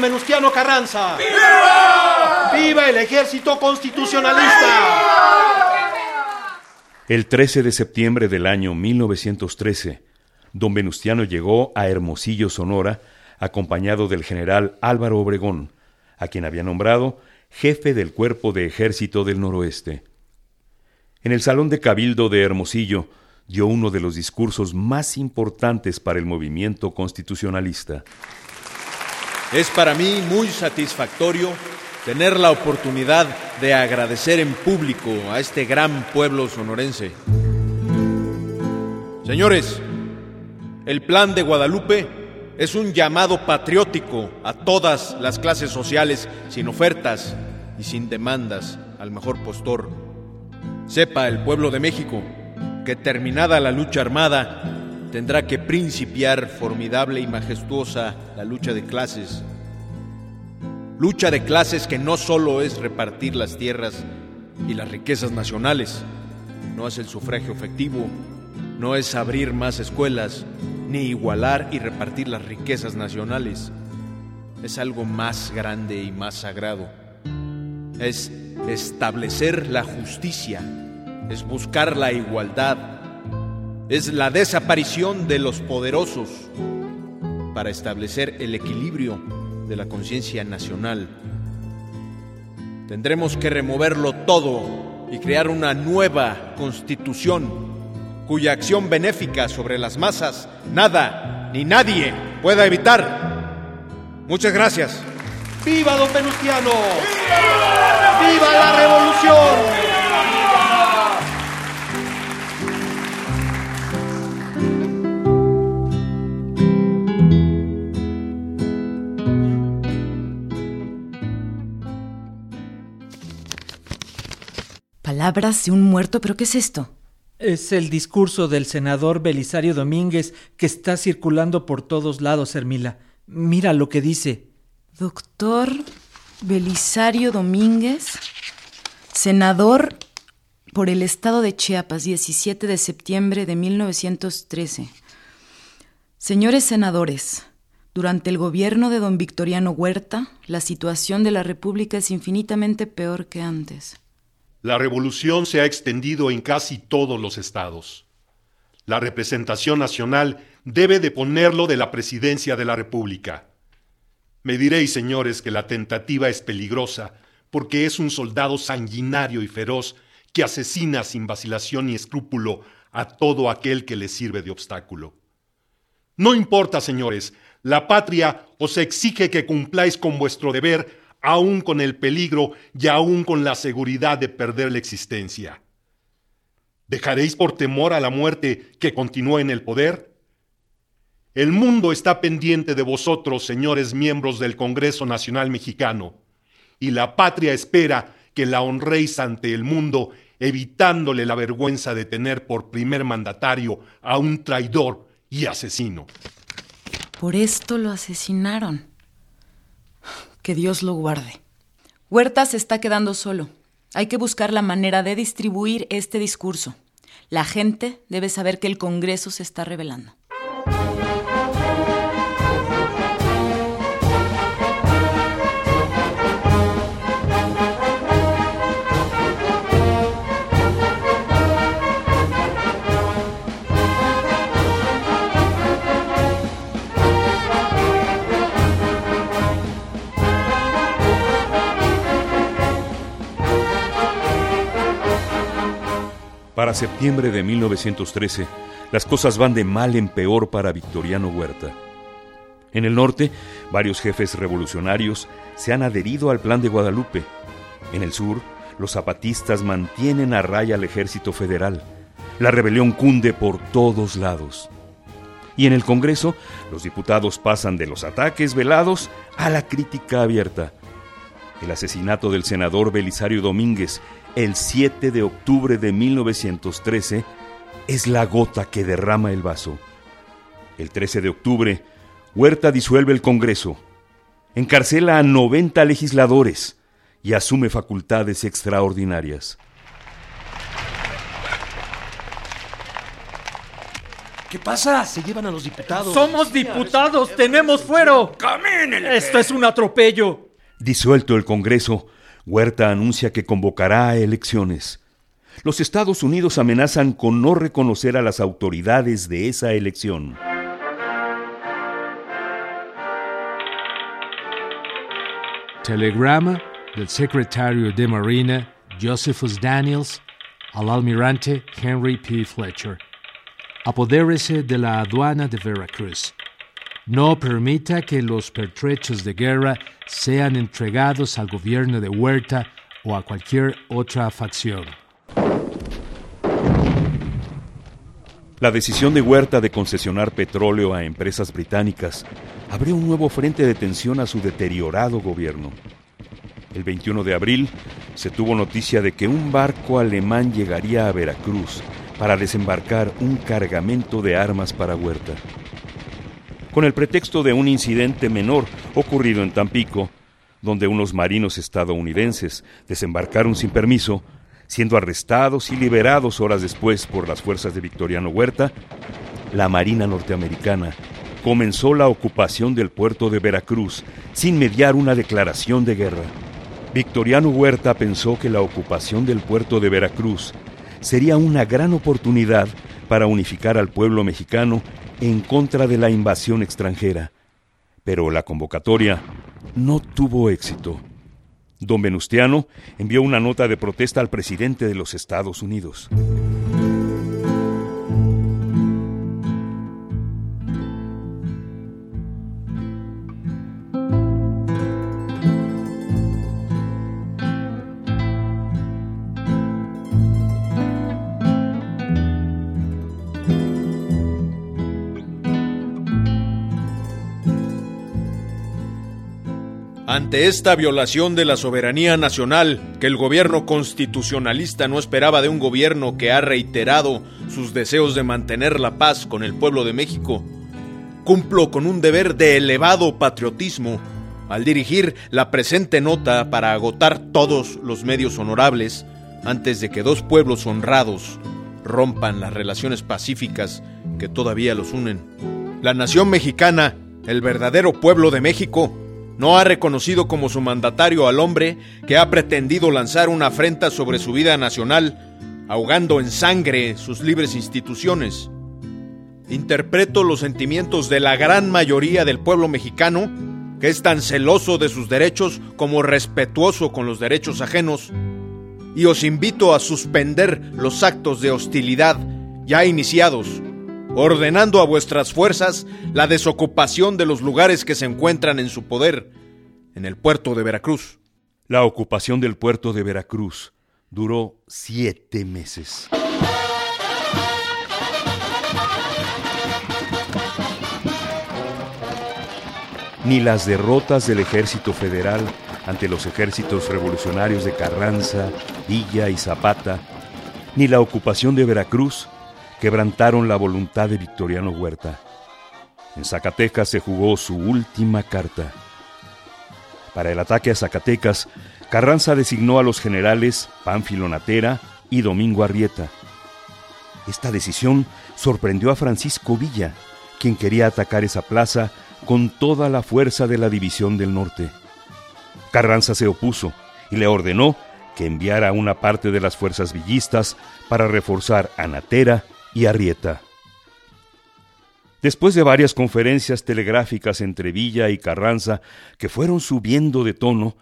Don Menustiano Carranza! ¡Viva! ¡Viva el ejército constitucionalista! El 13 de septiembre del año 1913, don Venustiano llegó a Hermosillo, Sonora, acompañado del general Álvaro Obregón, a quien había nombrado jefe del Cuerpo de Ejército del Noroeste. En el Salón de Cabildo de Hermosillo dio uno de los discursos más importantes para el movimiento constitucionalista. Es para mí muy satisfactorio tener la oportunidad de agradecer en público a este gran pueblo sonorense. Señores, el plan de Guadalupe es un llamado patriótico a todas las clases sociales sin ofertas y sin demandas al mejor postor. Sepa el pueblo de México que terminada la lucha armada, tendrá que principiar formidable y majestuosa la lucha de clases. Lucha de clases que no solo es repartir las tierras y las riquezas nacionales, no es el sufragio efectivo, no es abrir más escuelas, ni igualar y repartir las riquezas nacionales. Es algo más grande y más sagrado. Es establecer la justicia, es buscar la igualdad, es la desaparición de los poderosos para establecer el equilibrio de la conciencia nacional. Tendremos que removerlo todo y crear una nueva constitución cuya acción benéfica sobre las masas nada ni nadie pueda evitar. Muchas gracias. ¡Viva don Venustiano! ¡Viva, ¡Viva la revolución! Palabras de un muerto, pero ¿qué es esto? Es el discurso del senador Belisario Domínguez que está circulando por todos lados, Hermila. Mira lo que dice. Doctor Belisario Domínguez, senador por el estado de Chiapas, 17 de septiembre de 1913. Señores senadores, durante el gobierno de don Victoriano Huerta, la situación de la República es infinitamente peor que antes. La revolución se ha extendido en casi todos los estados. La representación nacional debe deponerlo de la presidencia de la República. Me diréis, señores, que la tentativa es peligrosa porque es un soldado sanguinario y feroz que asesina sin vacilación ni escrúpulo a todo aquel que le sirve de obstáculo. No importa, señores, la patria os exige que cumpláis con vuestro deber aún con el peligro y aún con la seguridad de perder la existencia. ¿Dejaréis por temor a la muerte que continúe en el poder? El mundo está pendiente de vosotros, señores miembros del Congreso Nacional Mexicano, y la patria espera que la honréis ante el mundo, evitándole la vergüenza de tener por primer mandatario a un traidor y asesino. Por esto lo asesinaron. Que Dios lo guarde. Huerta se está quedando solo. Hay que buscar la manera de distribuir este discurso. La gente debe saber que el Congreso se está revelando. Para septiembre de 1913, las cosas van de mal en peor para Victoriano Huerta. En el norte, varios jefes revolucionarios se han adherido al plan de Guadalupe. En el sur, los zapatistas mantienen a raya al ejército federal. La rebelión cunde por todos lados. Y en el Congreso, los diputados pasan de los ataques velados a la crítica abierta. El asesinato del senador Belisario Domínguez el 7 de octubre de 1913 es la gota que derrama el vaso. El 13 de octubre, Huerta disuelve el Congreso, encarcela a 90 legisladores y asume facultades extraordinarias. ¿Qué pasa? Se llevan a los diputados. ¡Somos diputados! ¡Tenemos fuero! ¡Esto es un atropello! Disuelto el Congreso, Huerta anuncia que convocará a elecciones. Los Estados Unidos amenazan con no reconocer a las autoridades de esa elección. Telegrama del secretario de Marina Josephus Daniels al almirante Henry P. Fletcher. Apodérese de la aduana de Veracruz. No permita que los pertrechos de guerra sean entregados al gobierno de Huerta o a cualquier otra facción. La decisión de Huerta de concesionar petróleo a empresas británicas abrió un nuevo frente de tensión a su deteriorado gobierno. El 21 de abril se tuvo noticia de que un barco alemán llegaría a Veracruz para desembarcar un cargamento de armas para Huerta con el pretexto de un incidente menor ocurrido en Tampico, donde unos marinos estadounidenses desembarcaron sin permiso, siendo arrestados y liberados horas después por las fuerzas de Victoriano Huerta, la Marina norteamericana comenzó la ocupación del puerto de Veracruz sin mediar una declaración de guerra. Victoriano Huerta pensó que la ocupación del puerto de Veracruz sería una gran oportunidad para unificar al pueblo mexicano en contra de la invasión extranjera, pero la convocatoria no tuvo éxito. Don Venustiano envió una nota de protesta al presidente de los Estados Unidos. Ante esta violación de la soberanía nacional que el gobierno constitucionalista no esperaba de un gobierno que ha reiterado sus deseos de mantener la paz con el pueblo de México, cumplo con un deber de elevado patriotismo al dirigir la presente nota para agotar todos los medios honorables antes de que dos pueblos honrados rompan las relaciones pacíficas que todavía los unen. La nación mexicana, el verdadero pueblo de México, no ha reconocido como su mandatario al hombre que ha pretendido lanzar una afrenta sobre su vida nacional, ahogando en sangre sus libres instituciones. Interpreto los sentimientos de la gran mayoría del pueblo mexicano, que es tan celoso de sus derechos como respetuoso con los derechos ajenos, y os invito a suspender los actos de hostilidad ya iniciados ordenando a vuestras fuerzas la desocupación de los lugares que se encuentran en su poder en el puerto de Veracruz. La ocupación del puerto de Veracruz duró siete meses. Ni las derrotas del ejército federal ante los ejércitos revolucionarios de Carranza, Villa y Zapata, ni la ocupación de Veracruz quebrantaron la voluntad de Victoriano Huerta. En Zacatecas se jugó su última carta. Para el ataque a Zacatecas, Carranza designó a los generales Pánfilo Natera y Domingo Arrieta. Esta decisión sorprendió a Francisco Villa, quien quería atacar esa plaza con toda la fuerza de la División del Norte. Carranza se opuso y le ordenó que enviara una parte de las fuerzas villistas para reforzar a Natera y Arrieta. Después de varias conferencias telegráficas entre Villa y Carranza que fueron subiendo de tono,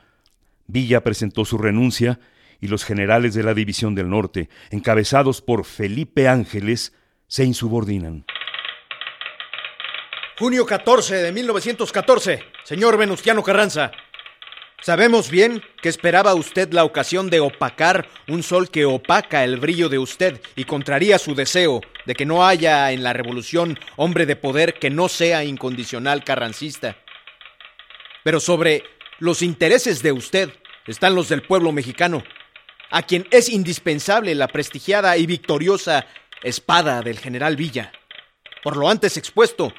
Villa presentó su renuncia y los generales de la División del Norte, encabezados por Felipe Ángeles, se insubordinan. Junio 14 de 1914, señor Venustiano Carranza. Sabemos bien que esperaba usted la ocasión de opacar un sol que opaca el brillo de usted y contraría su deseo de que no haya en la revolución hombre de poder que no sea incondicional carrancista. Pero sobre los intereses de usted están los del pueblo mexicano, a quien es indispensable la prestigiada y victoriosa espada del general Villa. Por lo antes expuesto,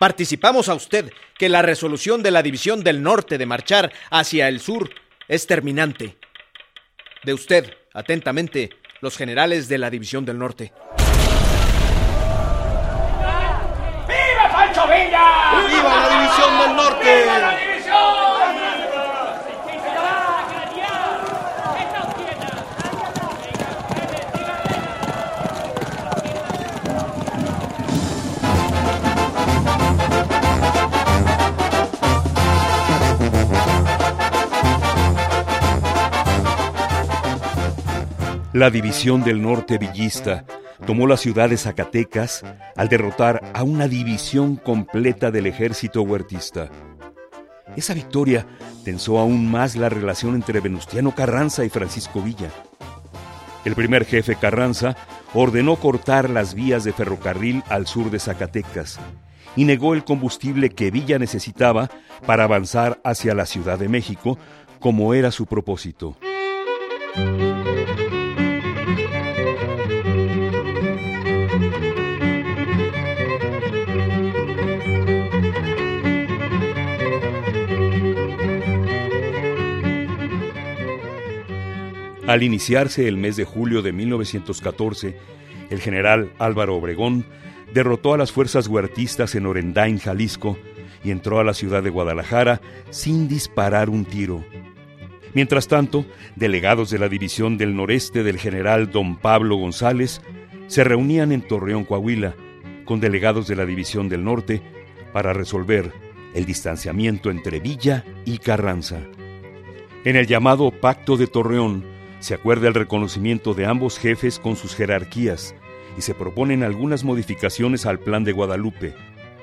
participamos a usted que la resolución de la División del Norte de marchar hacia el sur es terminante. De usted, atentamente, los generales de la División del Norte. ¡Viva Pancho Villa! ¡Viva la División del Norte! La división del norte villista tomó la ciudad de Zacatecas al derrotar a una división completa del ejército huertista. Esa victoria tensó aún más la relación entre Venustiano Carranza y Francisco Villa. El primer jefe Carranza ordenó cortar las vías de ferrocarril al sur de Zacatecas y negó el combustible que Villa necesitaba para avanzar hacia la Ciudad de México, como era su propósito. Al iniciarse el mes de julio de 1914, el general Álvaro Obregón derrotó a las fuerzas huertistas en Orendain, Jalisco, y entró a la ciudad de Guadalajara sin disparar un tiro. Mientras tanto, delegados de la División del Noreste del general don Pablo González se reunían en Torreón, Coahuila, con delegados de la División del Norte para resolver el distanciamiento entre Villa y Carranza. En el llamado Pacto de Torreón, se acuerda el reconocimiento de ambos jefes con sus jerarquías y se proponen algunas modificaciones al plan de Guadalupe,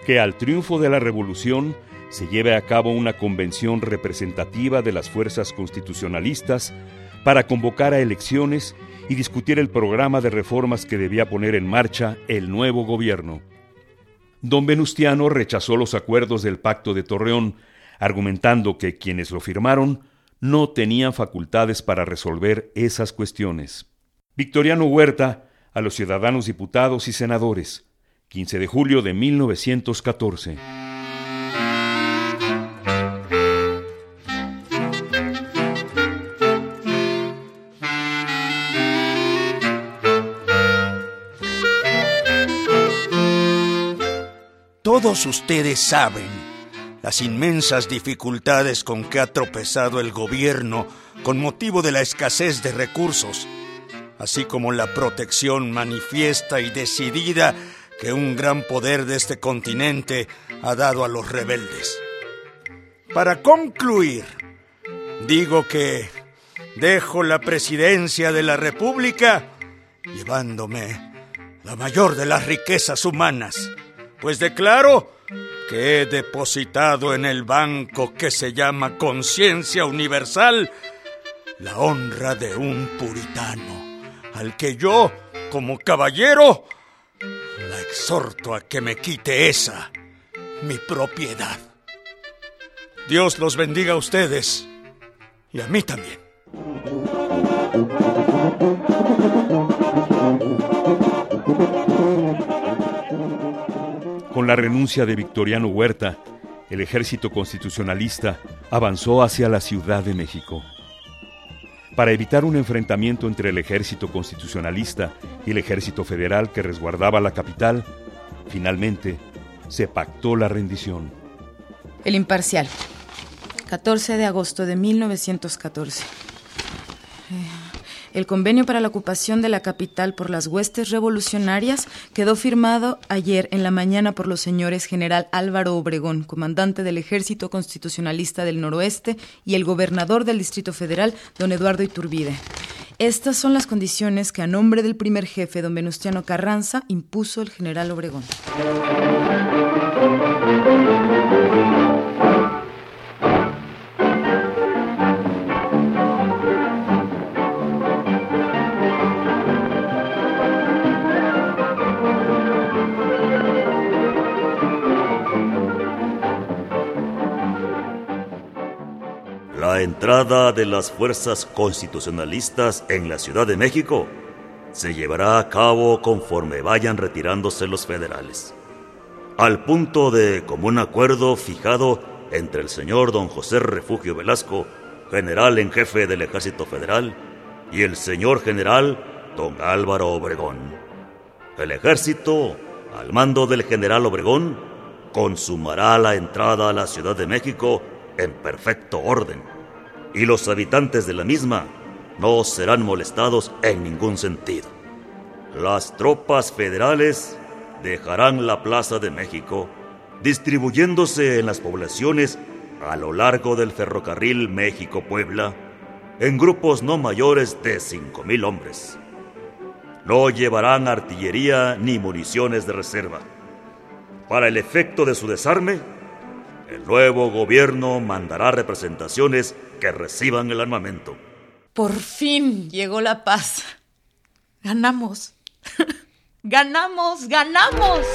que al triunfo de la revolución se lleve a cabo una convención representativa de las fuerzas constitucionalistas para convocar a elecciones y discutir el programa de reformas que debía poner en marcha el nuevo gobierno. Don Venustiano rechazó los acuerdos del Pacto de Torreón, argumentando que quienes lo firmaron no tenían facultades para resolver esas cuestiones. Victoriano Huerta a los ciudadanos diputados y senadores, 15 de julio de 1914. Todos ustedes saben las inmensas dificultades con que ha tropezado el gobierno con motivo de la escasez de recursos, así como la protección manifiesta y decidida que un gran poder de este continente ha dado a los rebeldes. Para concluir, digo que dejo la presidencia de la República llevándome la mayor de las riquezas humanas, pues declaro que he depositado en el banco que se llama Conciencia Universal la honra de un puritano, al que yo, como caballero, la exhorto a que me quite esa, mi propiedad. Dios los bendiga a ustedes y a mí también. Con la renuncia de Victoriano Huerta, el ejército constitucionalista avanzó hacia la Ciudad de México. Para evitar un enfrentamiento entre el ejército constitucionalista y el ejército federal que resguardaba la capital, finalmente se pactó la rendición. El imparcial, 14 de agosto de 1914. El convenio para la ocupación de la capital por las huestes revolucionarias quedó firmado ayer en la mañana por los señores general Álvaro Obregón, comandante del Ejército Constitucionalista del Noroeste, y el gobernador del Distrito Federal, don Eduardo Iturbide. Estas son las condiciones que a nombre del primer jefe, don Venustiano Carranza, impuso el general Obregón. La entrada de las fuerzas constitucionalistas en la Ciudad de México se llevará a cabo conforme vayan retirándose los federales, al punto de común acuerdo fijado entre el señor don José Refugio Velasco, general en jefe del Ejército Federal, y el señor general don Álvaro Obregón. El ejército, al mando del general Obregón, consumará la entrada a la Ciudad de México en perfecto orden y los habitantes de la misma no serán molestados en ningún sentido. Las tropas federales dejarán la Plaza de México, distribuyéndose en las poblaciones a lo largo del ferrocarril México-Puebla, en grupos no mayores de 5.000 hombres. No llevarán artillería ni municiones de reserva. Para el efecto de su desarme, el nuevo gobierno mandará representaciones que reciban el armamento. Por fin llegó la paz. Ganamos. ganamos, ganamos.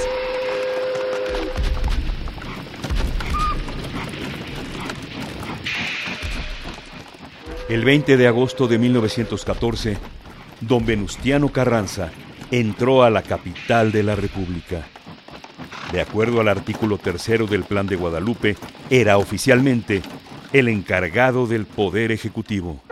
El 20 de agosto de 1914, don Venustiano Carranza entró a la capital de la República. De acuerdo al artículo tercero del Plan de Guadalupe, era oficialmente el encargado del Poder Ejecutivo.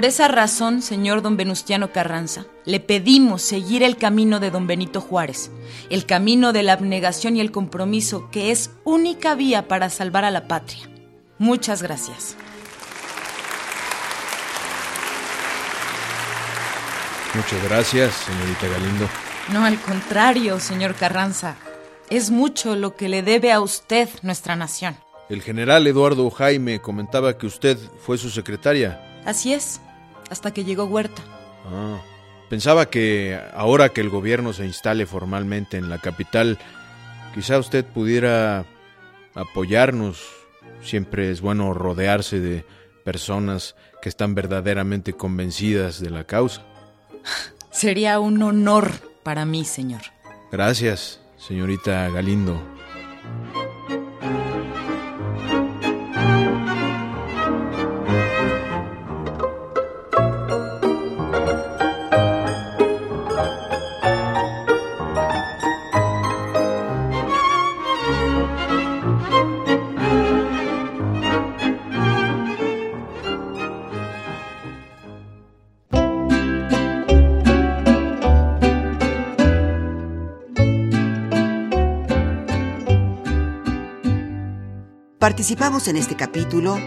Por esa razón, señor don Venustiano Carranza, le pedimos seguir el camino de don Benito Juárez, el camino de la abnegación y el compromiso, que es única vía para salvar a la patria. Muchas gracias. Muchas gracias, señorita Galindo. No, al contrario, señor Carranza. Es mucho lo que le debe a usted nuestra nación. El general Eduardo Jaime comentaba que usted fue su secretaria. Así es hasta que llegó Huerta. Ah, pensaba que ahora que el gobierno se instale formalmente en la capital, quizá usted pudiera apoyarnos. Siempre es bueno rodearse de personas que están verdaderamente convencidas de la causa. Sería un honor para mí, señor. Gracias, señorita Galindo. Participamos en este capítulo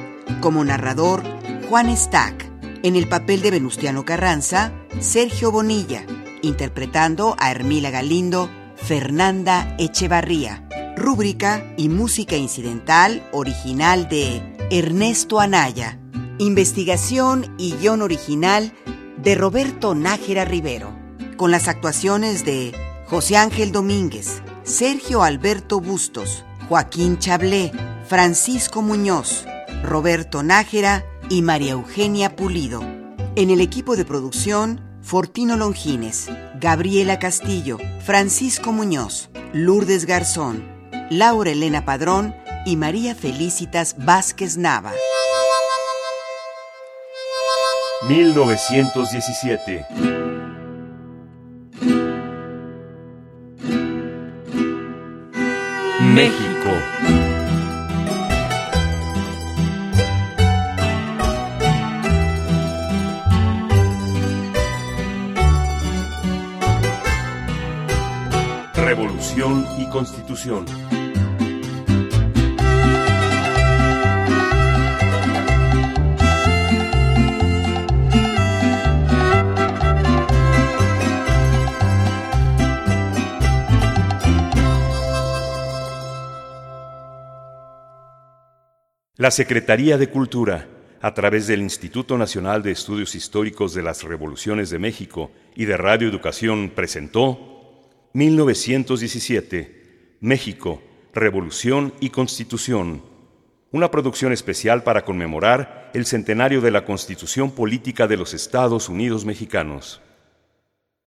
como narrador Juan Stack, en el papel de Venustiano Carranza, Sergio Bonilla, interpretando a Hermila Galindo, Fernanda Echevarría, rúbrica y música incidental original de Ernesto Anaya, investigación y guion original de Roberto Nájera Rivero, con las actuaciones de José Ángel Domínguez, Sergio Alberto Bustos, Joaquín Chablé, Francisco Muñoz, Roberto Nájera y María Eugenia Pulido. En el equipo de producción, Fortino Longines, Gabriela Castillo, Francisco Muñoz, Lourdes Garzón, Laura Elena Padrón y María Felicitas Vázquez Nava. 1917 México. La Secretaría de Cultura, a través del Instituto Nacional de Estudios Históricos de las Revoluciones de México y de Radio Educación, presentó 1917, México, Revolución y Constitución, una producción especial para conmemorar el centenario de la Constitución Política de los Estados Unidos Mexicanos.